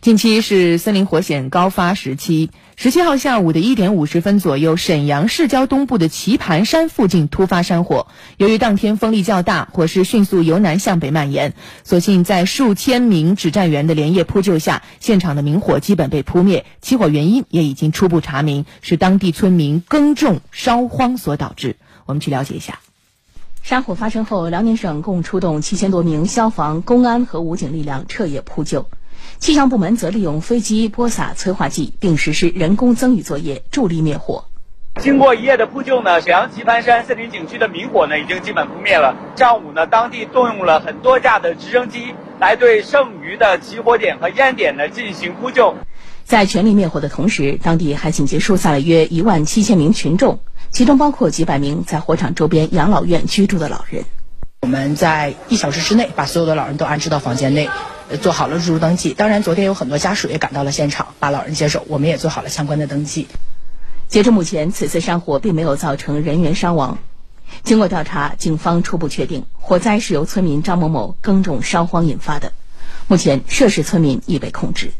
近期是森林火险高发时期。十七号下午的一点五十分左右，沈阳市郊东部的棋盘山附近突发山火。由于当天风力较大，火势迅速由南向北蔓延。所幸在数千名指战员的连夜扑救下，现场的明火基本被扑灭。起火原因也已经初步查明，是当地村民耕种烧荒所导致。我们去了解一下。山火发生后，辽宁省共出动七千多名消防、公安和武警力量彻夜扑救。气象部门则利用飞机播撒催化剂，并实施人工增雨作业，助力灭火。经过一夜的扑救呢，沈阳棋盘山森林景区的明火呢已经基本扑灭了。上午呢，当地动用了很多架的直升机来对剩余的起火点和烟点呢进行扑救。在全力灭火的同时，当地还紧急疏散了约一万七千名群众，其中包括几百名在火场周边养老院居住的老人。我们在一小时之内把所有的老人都安置到房间内。做好了入住登记，当然昨天有很多家属也赶到了现场，把老人接走，我们也做好了相关的登记。截至目前，此次山火并没有造成人员伤亡。经过调查，警方初步确定火灾是由村民张某某耕种烧荒引发的。目前，涉事村民已被控制。